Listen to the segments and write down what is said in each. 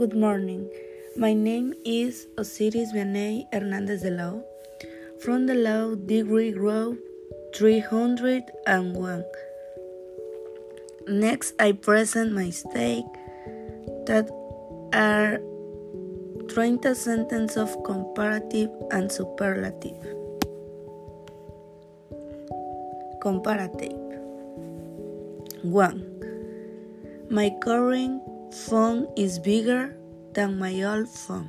Good morning. My name is Osiris Vianney Hernandez de Lao from the Law Degree Group 301. Next, I present my stake that are 30 sentences of comparative and superlative. Comparative 1. My current phone is bigger than my old phone.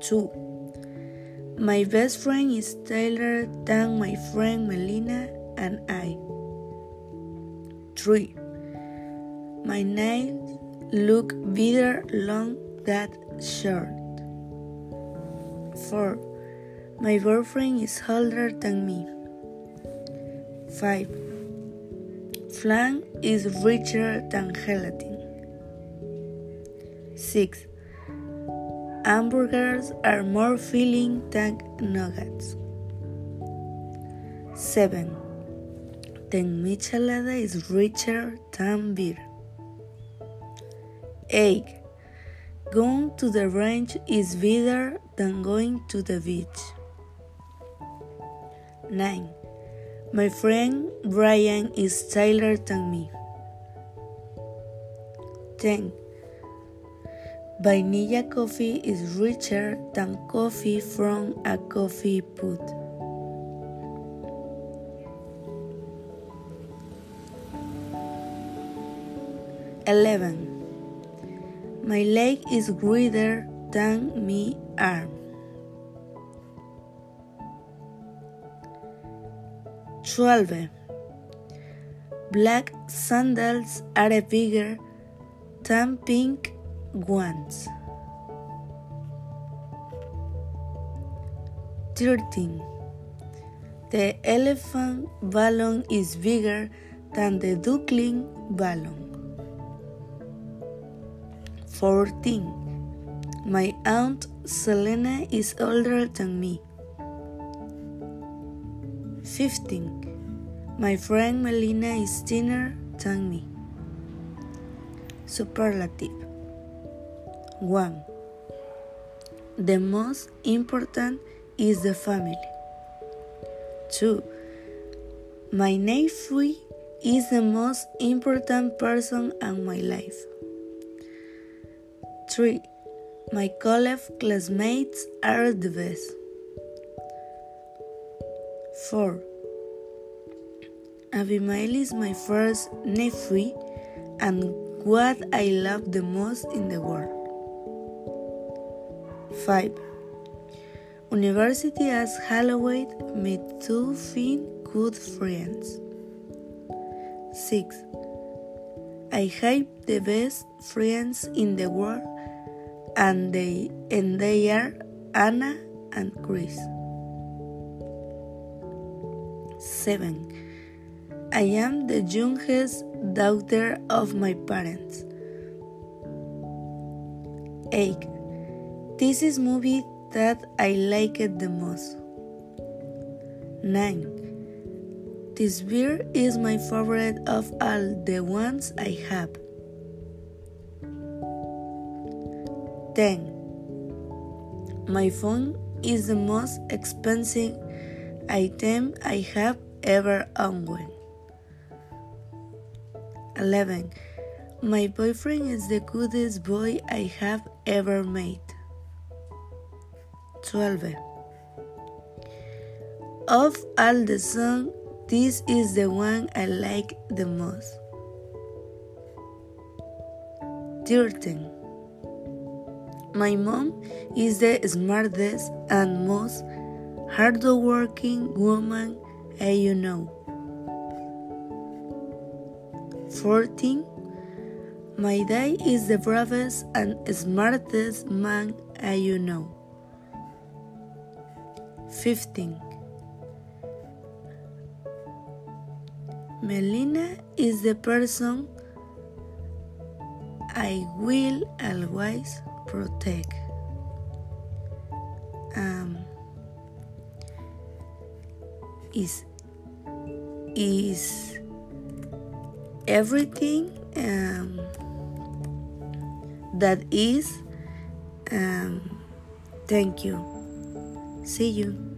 2. My best friend is taller than my friend Melina and I. 3. My nails look better long than short. 4. My boyfriend is older than me. 5. Flan is richer than gelatin. 6. Hamburgers are more filling than nuggets. 7. The michelada is richer than beer. 8. Going to the range is better than going to the beach. 9. My friend Brian is taller than me. 10. Vanilla coffee is richer than coffee from a coffee pot. Eleven. My leg is greater than my arm. 12. Black sandals are bigger than pink ones. 13. The elephant balloon is bigger than the duckling balloon. 14. My aunt Selena is older than me. 15. My friend Melina is thinner than me. Superlative 1. The most important is the family. 2. My nephew is the most important person in my life. 3. My college classmates are the best. 4. Abimael is my first nephew and what I love the most in the world. 5. University as Halloween made two fin good friends. 6. I have the best friends in the world and they and they are Anna and Chris. 7. I am the youngest daughter of my parents. 8. This is movie that I liked the most. 9. This beer is my favorite of all the ones I have. 10. My phone is the most expensive item I have ever owned. 11. My boyfriend is the goodest boy I have ever made. 12. Of all the songs, this is the one I like the most. 13. My mom is the smartest and most hardworking woman as you know. 14. My dad is the bravest and smartest man as you know. 15. Melina is the person I will always protect. Um, is is everything um, that is um, thank you. See you